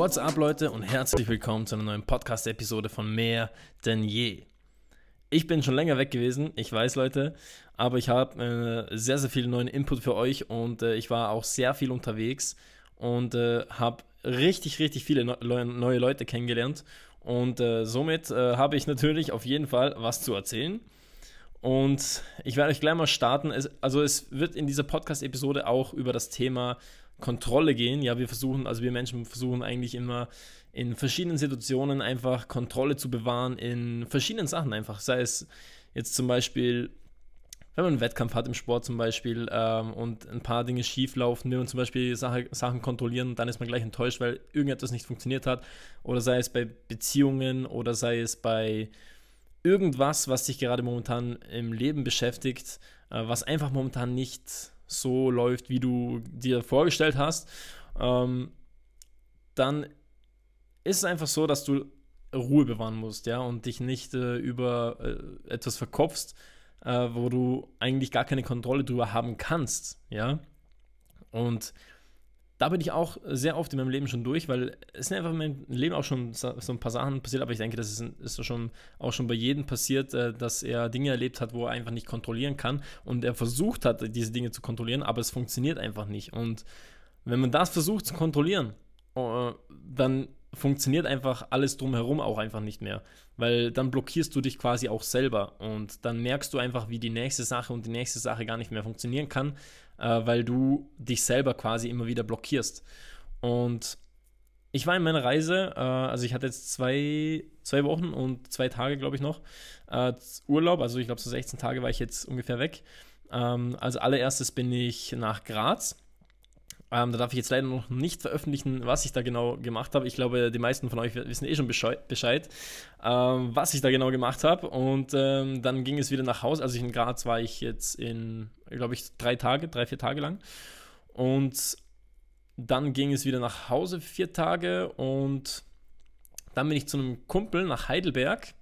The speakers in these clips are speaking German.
What's up, Leute, und herzlich willkommen zu einer neuen Podcast-Episode von Mehr denn je. Ich bin schon länger weg gewesen, ich weiß, Leute, aber ich habe äh, sehr, sehr viel neuen Input für euch und äh, ich war auch sehr viel unterwegs und äh, habe richtig, richtig viele ne neue Leute kennengelernt und äh, somit äh, habe ich natürlich auf jeden Fall was zu erzählen. Und ich werde euch gleich mal starten. Es, also es wird in dieser Podcast-Episode auch über das Thema Kontrolle gehen. Ja, wir versuchen, also wir Menschen versuchen eigentlich immer in verschiedenen Situationen einfach Kontrolle zu bewahren, in verschiedenen Sachen einfach. Sei es jetzt zum Beispiel, wenn man einen Wettkampf hat im Sport zum Beispiel ähm, und ein paar Dinge schief laufen, will man zum Beispiel Sache, Sachen kontrollieren, dann ist man gleich enttäuscht, weil irgendetwas nicht funktioniert hat. Oder sei es bei Beziehungen oder sei es bei irgendwas, was dich gerade momentan im Leben beschäftigt, äh, was einfach momentan nicht so läuft, wie du dir vorgestellt hast, ähm, dann ist es einfach so, dass du Ruhe bewahren musst, ja, und dich nicht äh, über äh, etwas verkopfst, wo du eigentlich gar keine Kontrolle drüber haben kannst, ja. Und da bin ich auch sehr oft in meinem Leben schon durch, weil es sind einfach in meinem Leben auch schon so ein paar Sachen passiert, aber ich denke, das ist, ist schon, auch schon bei jedem passiert, äh, dass er Dinge erlebt hat, wo er einfach nicht kontrollieren kann und er versucht hat, diese Dinge zu kontrollieren, aber es funktioniert einfach nicht. Und wenn man das versucht zu kontrollieren, äh, dann funktioniert einfach alles drumherum auch einfach nicht mehr, weil dann blockierst du dich quasi auch selber und dann merkst du einfach, wie die nächste Sache und die nächste Sache gar nicht mehr funktionieren kann, äh, weil du dich selber quasi immer wieder blockierst. Und ich war in meiner Reise, äh, also ich hatte jetzt zwei, zwei Wochen und zwei Tage, glaube ich, noch äh, Urlaub, also ich glaube so 16 Tage war ich jetzt ungefähr weg. Ähm, als allererstes bin ich nach Graz ähm, da darf ich jetzt leider noch nicht veröffentlichen, was ich da genau gemacht habe. Ich glaube, die meisten von euch wissen eh schon Bescheid, ähm, was ich da genau gemacht habe. Und ähm, dann ging es wieder nach Hause. Also in Graz war ich jetzt in, glaube ich, drei Tage, drei, vier Tage lang. Und dann ging es wieder nach Hause vier Tage und dann bin ich zu einem Kumpel nach Heidelberg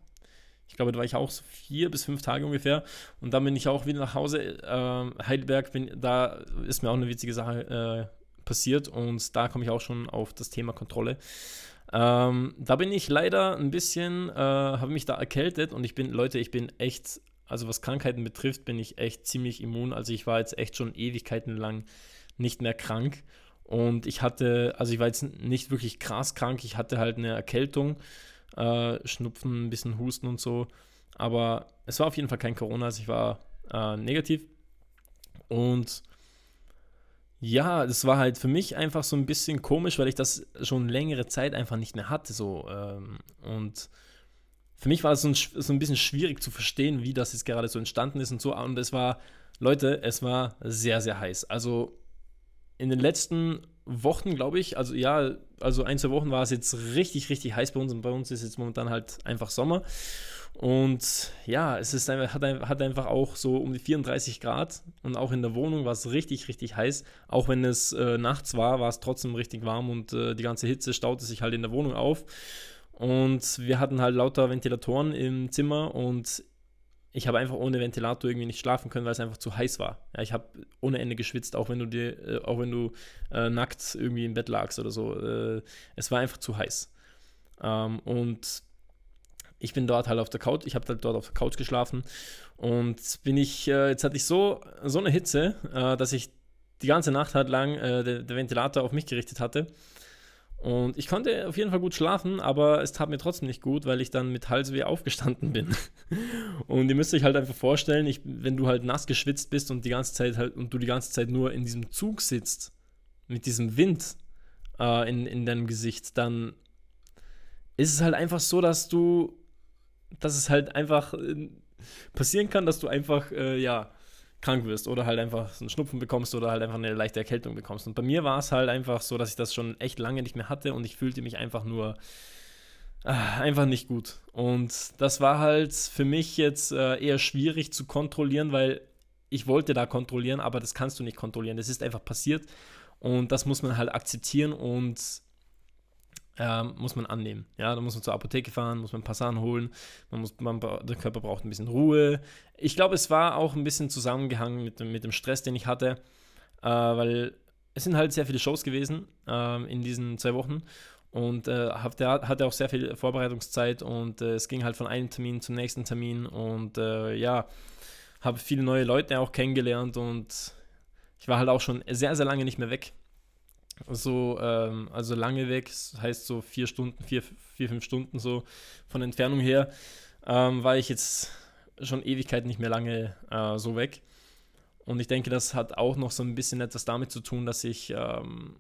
ich glaube, da war ich auch so vier bis fünf Tage ungefähr. Und dann bin ich auch wieder nach Hause. Äh, Heidelberg, bin, da ist mir auch eine witzige Sache äh, passiert. Und da komme ich auch schon auf das Thema Kontrolle. Ähm, da bin ich leider ein bisschen, äh, habe mich da erkältet. Und ich bin, Leute, ich bin echt, also was Krankheiten betrifft, bin ich echt ziemlich immun. Also ich war jetzt echt schon Ewigkeiten lang nicht mehr krank. Und ich hatte, also ich war jetzt nicht wirklich krass krank, ich hatte halt eine Erkältung äh, Schnupfen, ein bisschen Husten und so. Aber es war auf jeden Fall kein Corona, also ich war äh, negativ. Und ja, das war halt für mich einfach so ein bisschen komisch, weil ich das schon längere Zeit einfach nicht mehr hatte. So. Ähm, und für mich war es so ein, so ein bisschen schwierig zu verstehen, wie das jetzt gerade so entstanden ist und so. Und es war, Leute, es war sehr, sehr heiß. Also in den letzten Wochen, glaube ich, also ja, also ein, zwei Wochen war es jetzt richtig, richtig heiß bei uns und bei uns ist jetzt momentan halt einfach Sommer. Und ja, es ist einfach, hat, einfach auch so um die 34 Grad und auch in der Wohnung war es richtig, richtig heiß. Auch wenn es äh, nachts war, war es trotzdem richtig warm und äh, die ganze Hitze staute sich halt in der Wohnung auf. Und wir hatten halt lauter Ventilatoren im Zimmer und ich habe einfach ohne Ventilator irgendwie nicht schlafen können, weil es einfach zu heiß war. Ja, ich habe ohne Ende geschwitzt, auch wenn du dir, äh, auch wenn du äh, nackt irgendwie im Bett lagst oder so. Äh, es war einfach zu heiß. Ähm, und ich bin dort halt auf der Couch, ich habe halt dort auf der Couch geschlafen und bin ich, äh, jetzt hatte ich so, so eine Hitze, äh, dass ich die ganze Nacht halt lang äh, der, der Ventilator auf mich gerichtet hatte. Und ich konnte auf jeden Fall gut schlafen, aber es tat mir trotzdem nicht gut, weil ich dann mit Halsweh aufgestanden bin. und ihr müsst euch halt einfach vorstellen, ich, wenn du halt nass geschwitzt bist und die ganze Zeit halt und du die ganze Zeit nur in diesem Zug sitzt, mit diesem Wind äh, in, in deinem Gesicht, dann ist es halt einfach so, dass du, dass es halt einfach äh, passieren kann, dass du einfach, äh, ja, krank wirst oder halt einfach einen Schnupfen bekommst oder halt einfach eine leichte Erkältung bekommst. Und bei mir war es halt einfach so, dass ich das schon echt lange nicht mehr hatte und ich fühlte mich einfach nur äh, einfach nicht gut. Und das war halt für mich jetzt äh, eher schwierig zu kontrollieren, weil ich wollte da kontrollieren, aber das kannst du nicht kontrollieren. Das ist einfach passiert und das muss man halt akzeptieren und ähm, muss man annehmen. Ja, da muss man zur Apotheke fahren, muss man Sachen holen, man muss, man, der Körper braucht ein bisschen Ruhe. Ich glaube, es war auch ein bisschen zusammengehangen mit dem, mit dem Stress, den ich hatte, äh, weil es sind halt sehr viele Shows gewesen äh, in diesen zwei Wochen und äh, hatte, hatte auch sehr viel Vorbereitungszeit und äh, es ging halt von einem Termin zum nächsten Termin und äh, ja, habe viele neue Leute auch kennengelernt und ich war halt auch schon sehr, sehr lange nicht mehr weg. So, ähm, also lange weg, heißt so vier Stunden, vier, vier, fünf Stunden so von Entfernung her, ähm, war ich jetzt schon Ewigkeit nicht mehr lange äh, so weg. Und ich denke, das hat auch noch so ein bisschen etwas damit zu tun, dass ich ähm,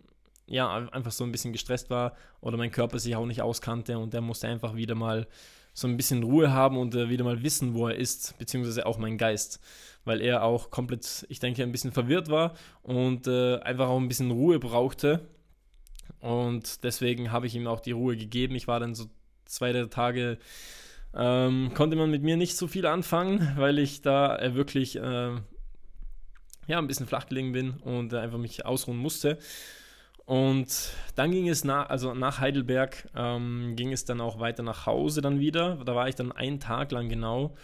ja einfach so ein bisschen gestresst war oder mein Körper sich auch nicht auskannte und der musste einfach wieder mal so ein bisschen Ruhe haben und äh, wieder mal wissen, wo er ist, beziehungsweise auch mein Geist, weil er auch komplett, ich denke, ein bisschen verwirrt war und äh, einfach auch ein bisschen Ruhe brauchte. Und deswegen habe ich ihm auch die Ruhe gegeben. Ich war dann so zwei drei Tage, ähm, konnte man mit mir nicht so viel anfangen, weil ich da äh, wirklich äh, ja, ein bisschen flach gelegen bin und einfach mich ausruhen musste. Und dann ging es nach, also nach Heidelberg, ähm, ging es dann auch weiter nach Hause dann wieder. Da war ich dann einen Tag lang genau,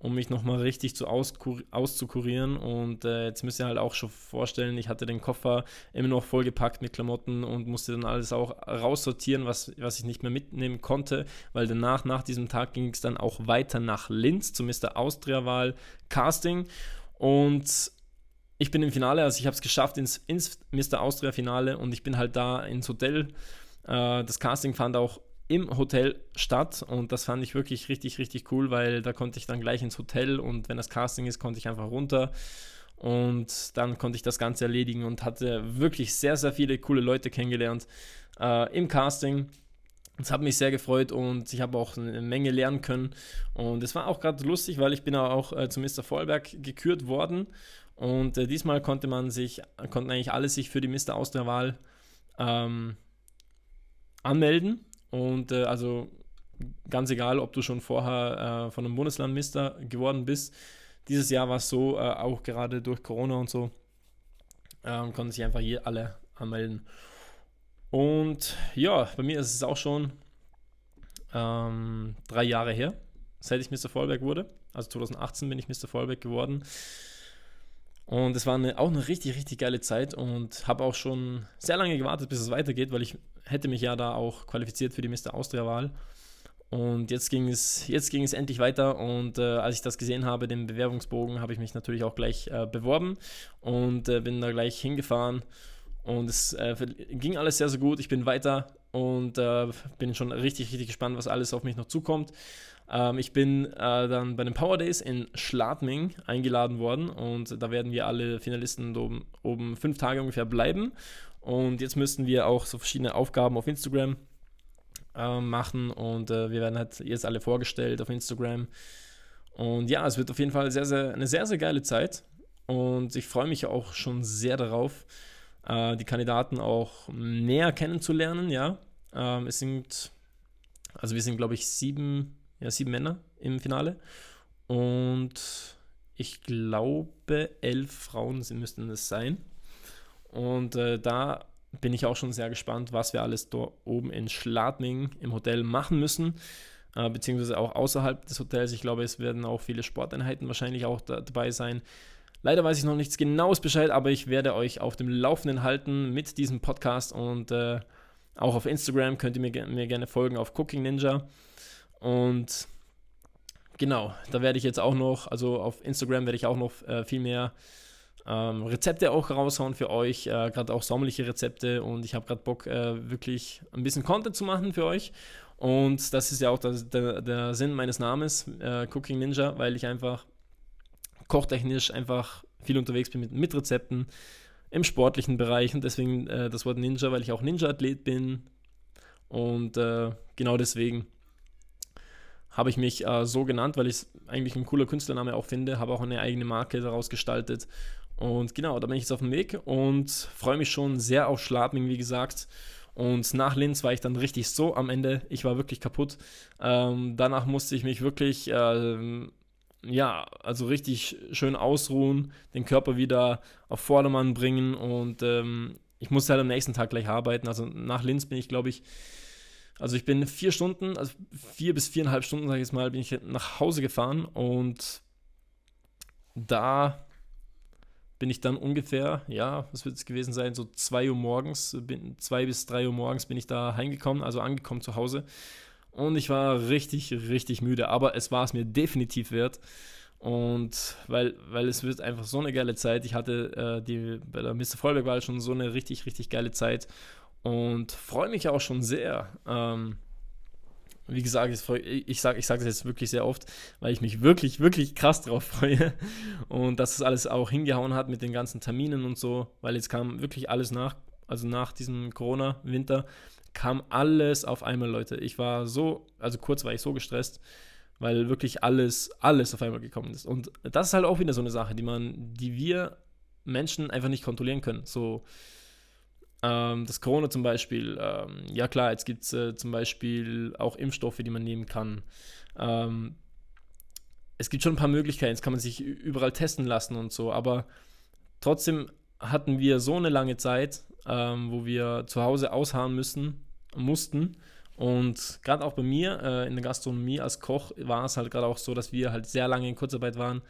um mich nochmal richtig zu auszukurieren. Und äh, jetzt müsst ihr halt auch schon vorstellen, ich hatte den Koffer immer noch vollgepackt mit Klamotten und musste dann alles auch raussortieren, was, was ich nicht mehr mitnehmen konnte, weil danach, nach diesem Tag ging es dann auch weiter nach Linz zum Mr. Austria-Wahl Casting. Und ich bin im Finale, also ich habe es geschafft ins, ins Mr. Austria Finale und ich bin halt da ins Hotel. Äh, das Casting fand auch im Hotel statt und das fand ich wirklich richtig, richtig cool, weil da konnte ich dann gleich ins Hotel und wenn das Casting ist, konnte ich einfach runter und dann konnte ich das Ganze erledigen und hatte wirklich sehr, sehr viele coole Leute kennengelernt äh, im Casting. Das hat mich sehr gefreut und ich habe auch eine Menge lernen können. Und es war auch gerade lustig, weil ich bin auch äh, zu Mr. Vollberg gekürt worden und äh, diesmal konnte man sich, konnten eigentlich alle sich für die Mr. Austria-Wahl ähm, anmelden. Und äh, also ganz egal, ob du schon vorher äh, von einem Bundesland Mister geworden bist. Dieses Jahr war es so, äh, auch gerade durch Corona und so, ähm, konnten sich einfach hier alle anmelden. Und ja, bei mir ist es auch schon ähm, drei Jahre her, seit ich Mr. Vollberg wurde. Also 2018 bin ich Mr. Vollberg geworden. Und es war eine, auch eine richtig, richtig geile Zeit und habe auch schon sehr lange gewartet, bis es weitergeht, weil ich hätte mich ja da auch qualifiziert für die Mr. Austria-Wahl. Und jetzt ging, es, jetzt ging es endlich weiter und äh, als ich das gesehen habe, den Bewerbungsbogen, habe ich mich natürlich auch gleich äh, beworben und äh, bin da gleich hingefahren und es äh, ging alles sehr, sehr gut. Ich bin weiter und äh, bin schon richtig, richtig gespannt, was alles auf mich noch zukommt. Ähm, ich bin äh, dann bei den Power Days in Schladming eingeladen worden und da werden wir alle Finalisten oben, oben fünf Tage ungefähr bleiben. Und jetzt müssten wir auch so verschiedene Aufgaben auf Instagram äh, machen und äh, wir werden halt jetzt alle vorgestellt auf Instagram. Und ja, es wird auf jeden Fall sehr, sehr, eine sehr, sehr geile Zeit und ich freue mich auch schon sehr darauf, äh, die Kandidaten auch näher kennenzulernen. Ja, ähm, es sind, also wir sind glaube ich sieben ja, sieben Männer im Finale. Und ich glaube, elf Frauen müssten es sein. Und äh, da bin ich auch schon sehr gespannt, was wir alles dort oben in Schladming im Hotel machen müssen, äh, beziehungsweise auch außerhalb des Hotels. Ich glaube, es werden auch viele Sporteinheiten wahrscheinlich auch da, dabei sein. Leider weiß ich noch nichts genaues Bescheid, aber ich werde euch auf dem Laufenden halten mit diesem Podcast und äh, auch auf Instagram könnt ihr mir, mir gerne folgen auf Cooking Ninja. Und genau, da werde ich jetzt auch noch, also auf Instagram werde ich auch noch äh, viel mehr ähm, Rezepte auch raushauen für euch, äh, gerade auch sommerliche Rezepte und ich habe gerade Bock, äh, wirklich ein bisschen Content zu machen für euch. Und das ist ja auch das, der, der, Sinn meines Namens, äh, Cooking Ninja, weil ich einfach kochtechnisch einfach viel unterwegs bin mit, mit Rezepten im sportlichen Bereich und deswegen äh, das Wort Ninja, weil ich auch Ninja-Athlet bin und äh, genau deswegen habe ich mich äh, so genannt, weil ich es eigentlich ein cooler Künstlername auch finde, habe auch eine eigene Marke daraus gestaltet. Und genau, da bin ich jetzt auf dem Weg und freue mich schon sehr auf Schladming, wie gesagt. Und nach Linz war ich dann richtig so am Ende. Ich war wirklich kaputt. Ähm, danach musste ich mich wirklich, äh, ja, also richtig schön ausruhen, den Körper wieder auf Vordermann bringen und ähm, ich musste halt am nächsten Tag gleich arbeiten. Also nach Linz bin ich, glaube ich, also ich bin vier Stunden, also vier bis viereinhalb Stunden, sage ich jetzt mal, bin ich nach Hause gefahren und da bin ich dann ungefähr, ja, was wird es gewesen sein, so 2 Uhr morgens, bin, 2 bis 3 Uhr morgens bin ich da heimgekommen, also angekommen zu Hause. Und ich war richtig, richtig müde, aber es war es mir definitiv wert. Und weil, weil es wird einfach so eine geile Zeit. Ich hatte äh, die, bei der Mr. Vollberg war schon so eine richtig, richtig geile Zeit und freue mich auch schon sehr. Ähm, wie gesagt, ich sage ich sag das jetzt wirklich sehr oft, weil ich mich wirklich, wirklich krass drauf freue. Und dass es alles auch hingehauen hat mit den ganzen Terminen und so, weil jetzt kam wirklich alles nach, also nach diesem Corona-Winter, kam alles auf einmal, Leute. Ich war so, also kurz war ich so gestresst, weil wirklich alles, alles auf einmal gekommen ist. Und das ist halt auch wieder so eine Sache, die man, die wir Menschen einfach nicht kontrollieren können. So, ähm, das Corona zum Beispiel, ähm, ja klar, jetzt gibt es äh, zum Beispiel auch Impfstoffe, die man nehmen kann. Ähm, es gibt schon ein paar Möglichkeiten, jetzt kann man sich überall testen lassen und so, aber trotzdem hatten wir so eine lange Zeit, ähm, wo wir zu Hause ausharren müssen, mussten. Und gerade auch bei mir äh, in der Gastronomie als Koch war es halt gerade auch so, dass wir halt sehr lange in Kurzarbeit waren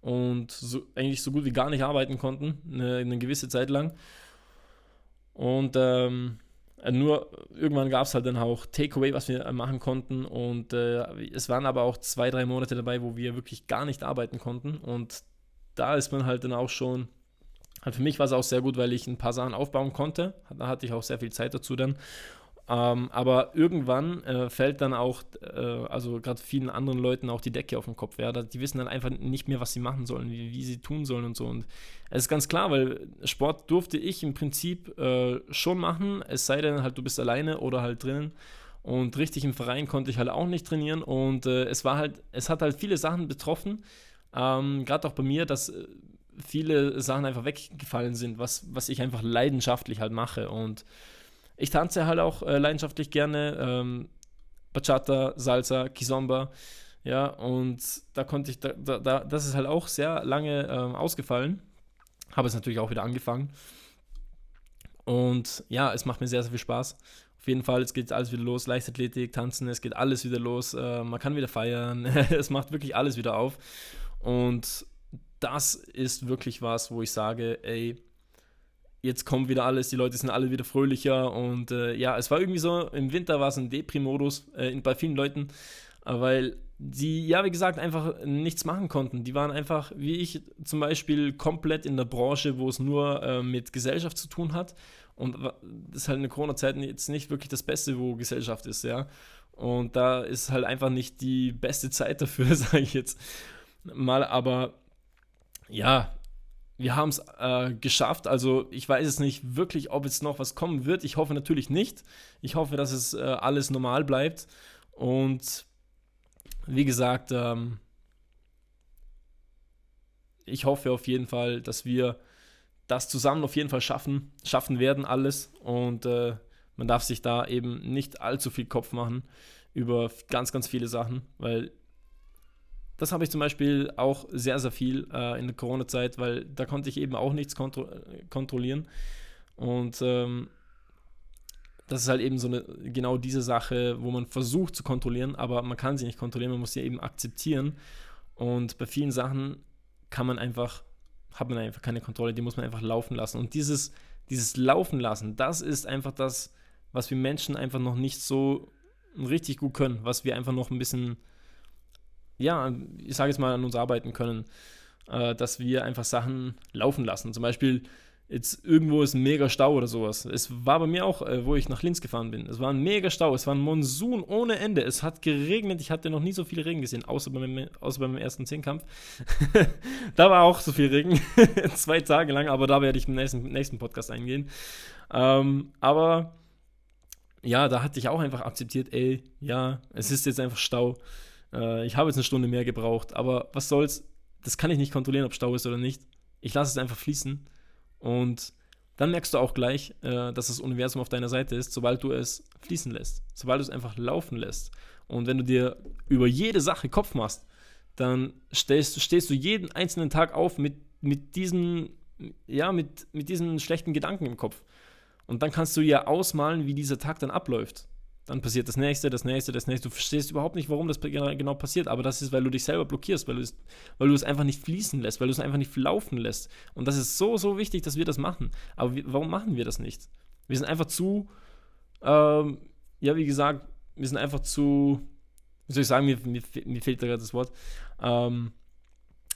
und so, eigentlich so gut wie gar nicht arbeiten konnten, eine, eine gewisse Zeit lang. Und ähm, nur irgendwann gab es halt dann auch Takeaway, was wir machen konnten. Und äh, es waren aber auch zwei, drei Monate dabei, wo wir wirklich gar nicht arbeiten konnten. Und da ist man halt dann auch schon. Halt für mich war es auch sehr gut, weil ich ein paar Sachen aufbauen konnte. Da hatte ich auch sehr viel Zeit dazu dann. Ähm, aber irgendwann äh, fällt dann auch, äh, also gerade vielen anderen Leuten auch die Decke auf den Kopf. Ja? Die wissen dann einfach nicht mehr, was sie machen sollen, wie, wie sie tun sollen und so. Und es ist ganz klar, weil Sport durfte ich im Prinzip äh, schon machen, es sei denn halt, du bist alleine oder halt drinnen. Und richtig im Verein konnte ich halt auch nicht trainieren. Und äh, es war halt, es hat halt viele Sachen betroffen. Ähm, gerade auch bei mir, dass äh, viele Sachen einfach weggefallen sind, was, was ich einfach leidenschaftlich halt mache. Und ich tanze halt auch äh, leidenschaftlich gerne. Ähm, Bachata, Salsa, Kizomba. Ja, und da konnte ich, da, da, das ist halt auch sehr lange ähm, ausgefallen. Habe es natürlich auch wieder angefangen. Und ja, es macht mir sehr, sehr viel Spaß. Auf jeden Fall, es geht alles wieder los. Leichtathletik, Tanzen, es geht alles wieder los. Äh, man kann wieder feiern. es macht wirklich alles wieder auf. Und das ist wirklich was, wo ich sage, ey, jetzt kommt wieder alles, die Leute sind alle wieder fröhlicher und äh, ja, es war irgendwie so, im Winter war es ein Depri-Modus äh, bei vielen Leuten, äh, weil die, ja, wie gesagt, einfach nichts machen konnten. Die waren einfach, wie ich zum Beispiel, komplett in der Branche, wo es nur äh, mit Gesellschaft zu tun hat. Und das ist halt in der Corona-Zeit jetzt nicht wirklich das Beste, wo Gesellschaft ist, ja. Und da ist halt einfach nicht die beste Zeit dafür, sage ich jetzt mal. Aber ja, wir haben es äh, geschafft. Also ich weiß es nicht wirklich, ob jetzt noch was kommen wird. Ich hoffe natürlich nicht. Ich hoffe, dass es äh, alles normal bleibt. Und wie gesagt, ähm, ich hoffe auf jeden Fall, dass wir das zusammen auf jeden Fall schaffen, schaffen werden alles. Und äh, man darf sich da eben nicht allzu viel Kopf machen über ganz, ganz viele Sachen, weil das habe ich zum Beispiel auch sehr, sehr viel äh, in der Corona-Zeit, weil da konnte ich eben auch nichts kontro kontrollieren. Und ähm, das ist halt eben so eine, genau diese Sache, wo man versucht zu kontrollieren, aber man kann sie nicht kontrollieren, man muss sie eben akzeptieren. Und bei vielen Sachen kann man einfach, hat man einfach keine Kontrolle, die muss man einfach laufen lassen. Und dieses, dieses Laufen lassen, das ist einfach das, was wir Menschen einfach noch nicht so richtig gut können, was wir einfach noch ein bisschen ja, ich sage jetzt mal, an uns arbeiten können, äh, dass wir einfach Sachen laufen lassen. Zum Beispiel, jetzt irgendwo ist ein mega Stau oder sowas. Es war bei mir auch, äh, wo ich nach Linz gefahren bin. Es war ein mega Stau, es war ein Monsun ohne Ende. Es hat geregnet, ich hatte noch nie so viel Regen gesehen, außer beim, außer beim ersten Zehnkampf. da war auch so viel Regen, zwei Tage lang, aber da werde ich im nächsten, nächsten Podcast eingehen. Ähm, aber ja, da hatte ich auch einfach akzeptiert, ey, ja, es ist jetzt einfach Stau. Äh, ich habe jetzt eine Stunde mehr gebraucht, aber was soll's? Das kann ich nicht kontrollieren, ob Stau ist oder nicht. Ich lasse es einfach fließen und dann merkst du auch gleich, äh, dass das Universum auf deiner Seite ist, sobald du es fließen lässt, sobald du es einfach laufen lässt. Und wenn du dir über jede Sache Kopf machst, dann stehst, stehst du jeden einzelnen Tag auf mit, mit, diesen, ja, mit, mit diesen schlechten Gedanken im Kopf. Und dann kannst du ja ausmalen, wie dieser Tag dann abläuft. Dann passiert das nächste, das nächste, das nächste. Du verstehst überhaupt nicht, warum das genau passiert, aber das ist, weil du dich selber blockierst, weil du es, weil du es einfach nicht fließen lässt, weil du es einfach nicht laufen lässt. Und das ist so, so wichtig, dass wir das machen. Aber wie, warum machen wir das nicht? Wir sind einfach zu, ähm, ja, wie gesagt, wir sind einfach zu, wie soll ich sagen, mir, mir, mir fehlt da gerade das Wort. Ähm,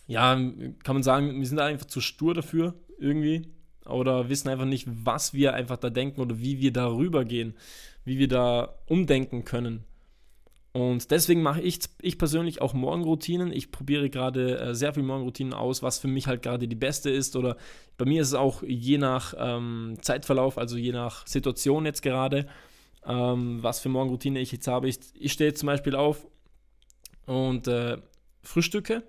ja, kann man sagen, wir sind einfach zu stur dafür, irgendwie. Oder wissen einfach nicht, was wir einfach da denken oder wie wir darüber gehen, wie wir da umdenken können. Und deswegen mache ich, ich persönlich auch Morgenroutinen. Ich probiere gerade äh, sehr viel Morgenroutinen aus, was für mich halt gerade die beste ist. Oder bei mir ist es auch je nach ähm, Zeitverlauf, also je nach Situation jetzt gerade, ähm, was für Morgenroutine ich jetzt habe. Ich, ich stehe zum Beispiel auf und äh, frühstücke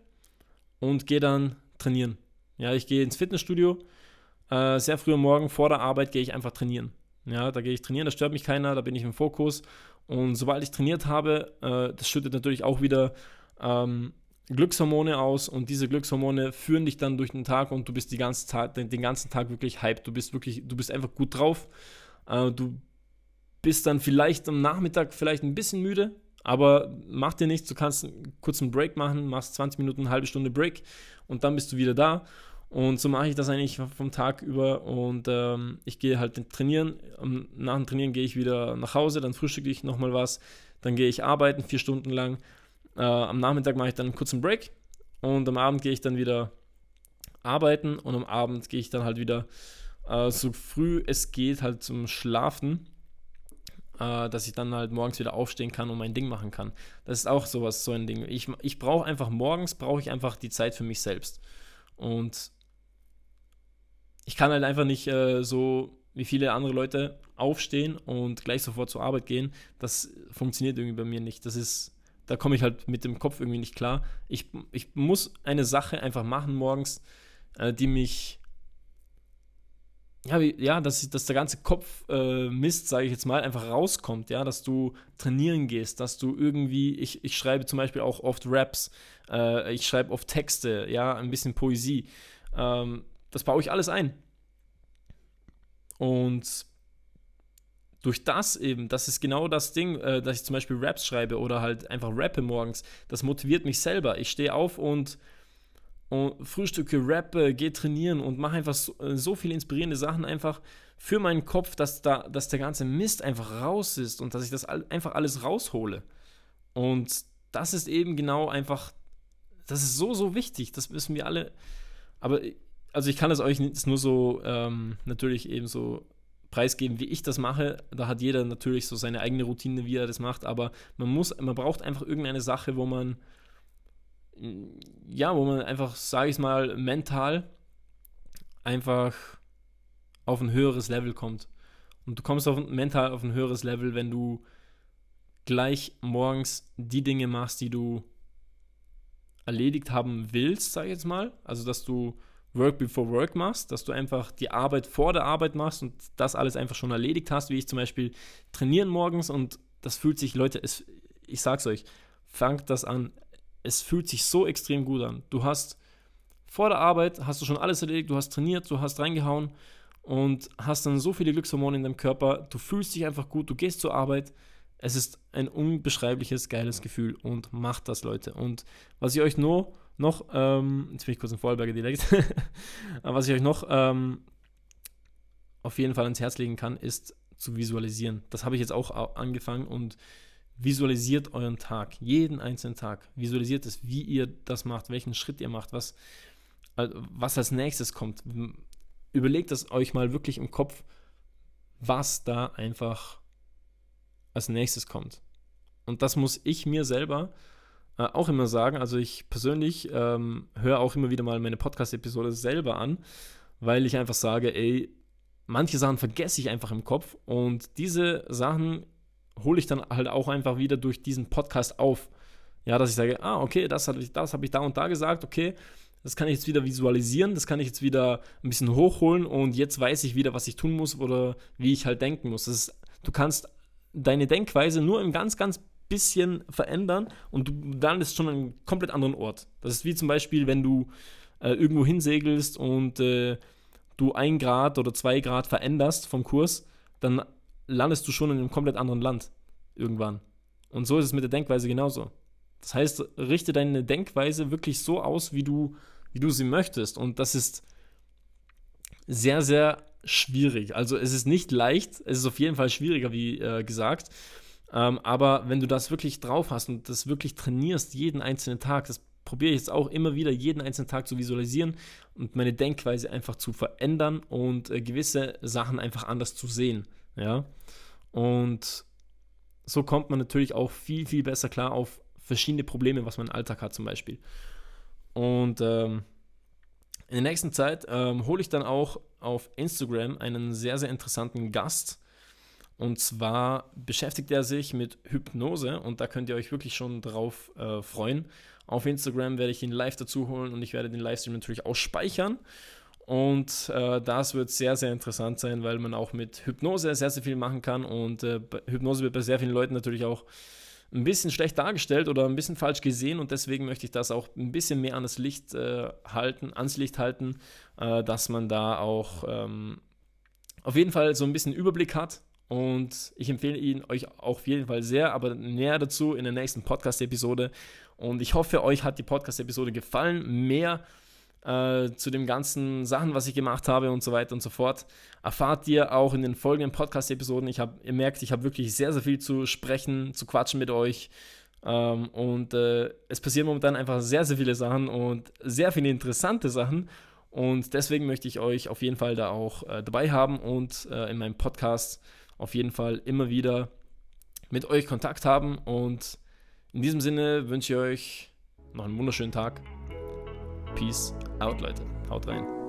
und gehe dann trainieren. Ja, ich gehe ins Fitnessstudio. Äh, sehr früh am Morgen vor der Arbeit gehe ich einfach trainieren. Ja, da gehe ich trainieren, da stört mich keiner, da bin ich im Fokus. Und sobald ich trainiert habe, äh, das schüttet natürlich auch wieder ähm, Glückshormone aus und diese Glückshormone führen dich dann durch den Tag und du bist die ganze Zeit, den, ganzen Tag wirklich hyped. Du bist wirklich, du bist einfach gut drauf. Äh, du bist dann vielleicht am Nachmittag vielleicht ein bisschen müde, aber mach dir nichts, du kannst einen kurzen Break machen, machst 20 Minuten, eine halbe Stunde Break und dann bist du wieder da. Und so mache ich das eigentlich vom Tag über und ähm, ich gehe halt trainieren. Nach dem Trainieren gehe ich wieder nach Hause, dann frühstücke ich nochmal was, dann gehe ich arbeiten, vier Stunden lang. Äh, am Nachmittag mache ich dann einen kurzen Break und am Abend gehe ich dann wieder arbeiten und am Abend gehe ich dann halt wieder äh, so früh es geht halt zum Schlafen äh, dass ich dann halt morgens wieder aufstehen kann und mein Ding machen kann. Das ist auch sowas, so ein Ding. Ich, ich brauche einfach morgens, brauche ich einfach die Zeit für mich selbst. Und ich kann halt einfach nicht äh, so wie viele andere Leute aufstehen und gleich sofort zur Arbeit gehen. Das funktioniert irgendwie bei mir nicht. Das ist, da komme ich halt mit dem Kopf irgendwie nicht klar. Ich, ich muss eine Sache einfach machen morgens, äh, die mich ja, wie, ja dass, dass der ganze Kopf äh, Mist, sage ich jetzt mal, einfach rauskommt, ja, dass du trainieren gehst, dass du irgendwie, ich, ich schreibe zum Beispiel auch oft Raps, äh, ich schreibe oft Texte, ja, ein bisschen Poesie. Ähm, das baue ich alles ein. Und durch das eben, das ist genau das Ding, äh, dass ich zum Beispiel Raps schreibe oder halt einfach rappe morgens, das motiviert mich selber. Ich stehe auf und und frühstücke, rappe, gehe trainieren und mache einfach so, äh, so, viele inspirierende Sachen einfach für meinen Kopf, dass, da, dass der ganze Mist einfach raus ist und dass ich das all, einfach alles raushole. Und das ist eben genau einfach, das ist so, so wichtig, das wissen wir alle. Aber, also ich kann es euch jetzt nur so ähm, natürlich eben so preisgeben, wie ich das mache. Da hat jeder natürlich so seine eigene Routine, wie er das macht, aber man muss, man braucht einfach irgendeine Sache, wo man ja, wo man einfach, sage ich mal, mental einfach auf ein höheres Level kommt. Und du kommst auf, mental auf ein höheres Level, wenn du gleich morgens die Dinge machst, die du erledigt haben willst, sage ich jetzt mal. Also, dass du Work before Work machst, dass du einfach die Arbeit vor der Arbeit machst und das alles einfach schon erledigt hast, wie ich zum Beispiel trainieren morgens und das fühlt sich, Leute, es, ich sag's euch, fangt das an es fühlt sich so extrem gut an. Du hast vor der Arbeit, hast du schon alles erledigt, du hast trainiert, du hast reingehauen und hast dann so viele Glückshormone in deinem Körper, du fühlst dich einfach gut, du gehst zur Arbeit. Es ist ein unbeschreibliches, geiles Gefühl und macht das, Leute. Und was ich euch nur noch, ähm, jetzt bin ich kurz in Vorarlberger Dialekt, was ich euch noch ähm, auf jeden Fall ans Herz legen kann, ist zu visualisieren. Das habe ich jetzt auch angefangen und Visualisiert euren Tag, jeden einzelnen Tag. Visualisiert es, wie ihr das macht, welchen Schritt ihr macht, was, was als nächstes kommt. Überlegt es euch mal wirklich im Kopf, was da einfach als nächstes kommt. Und das muss ich mir selber äh, auch immer sagen. Also ich persönlich ähm, höre auch immer wieder mal meine Podcast-Episode selber an, weil ich einfach sage, ey, manche Sachen vergesse ich einfach im Kopf und diese Sachen hole ich dann halt auch einfach wieder durch diesen Podcast auf. Ja, dass ich sage, ah, okay, das habe ich, hab ich da und da gesagt, okay, das kann ich jetzt wieder visualisieren, das kann ich jetzt wieder ein bisschen hochholen und jetzt weiß ich wieder, was ich tun muss oder wie ich halt denken muss. Ist, du kannst deine Denkweise nur im ganz, ganz bisschen verändern und du landest schon an einem komplett anderen Ort. Das ist wie zum Beispiel, wenn du äh, irgendwo hinsegelst und äh, du ein Grad oder zwei Grad veränderst vom Kurs, dann landest du schon in einem komplett anderen Land. irgendwann. Und so ist es mit der Denkweise genauso. Das heißt, richte deine Denkweise wirklich so aus, wie du, wie du sie möchtest. Und das ist sehr, sehr schwierig. Also es ist nicht leicht, es ist auf jeden Fall schwieriger, wie äh, gesagt. Ähm, aber wenn du das wirklich drauf hast und das wirklich trainierst, jeden einzelnen Tag, das probiere ich jetzt auch immer wieder, jeden einzelnen Tag zu visualisieren und meine Denkweise einfach zu verändern und äh, gewisse Sachen einfach anders zu sehen. Ja. Und so kommt man natürlich auch viel, viel besser klar auf verschiedene Probleme, was man im Alltag hat, zum Beispiel. Und ähm, in der nächsten Zeit ähm, hole ich dann auch auf Instagram einen sehr, sehr interessanten Gast. Und zwar beschäftigt er sich mit Hypnose und da könnt ihr euch wirklich schon drauf äh, freuen. Auf Instagram werde ich ihn live dazu holen und ich werde den Livestream natürlich auch speichern. Und äh, das wird sehr, sehr interessant sein, weil man auch mit Hypnose sehr, sehr viel machen kann. Und äh, Hypnose wird bei sehr vielen Leuten natürlich auch ein bisschen schlecht dargestellt oder ein bisschen falsch gesehen. Und deswegen möchte ich das auch ein bisschen mehr an Licht äh, halten, ans Licht halten, äh, dass man da auch ähm, auf jeden Fall so ein bisschen Überblick hat. Und ich empfehle ihn euch auch auf jeden Fall sehr, aber näher dazu in der nächsten Podcast-Episode. Und ich hoffe, euch hat die Podcast-Episode gefallen. Mehr äh, zu den ganzen Sachen, was ich gemacht habe und so weiter und so fort, erfahrt ihr auch in den folgenden Podcast-Episoden. Ich habe, ihr merkt, ich habe wirklich sehr, sehr viel zu sprechen, zu quatschen mit euch. Ähm, und äh, es passieren momentan einfach sehr, sehr viele Sachen und sehr viele interessante Sachen. Und deswegen möchte ich euch auf jeden Fall da auch äh, dabei haben und äh, in meinem Podcast auf jeden Fall immer wieder mit euch Kontakt haben. Und in diesem Sinne wünsche ich euch noch einen wunderschönen Tag. Peace out, Leute. Haut rein.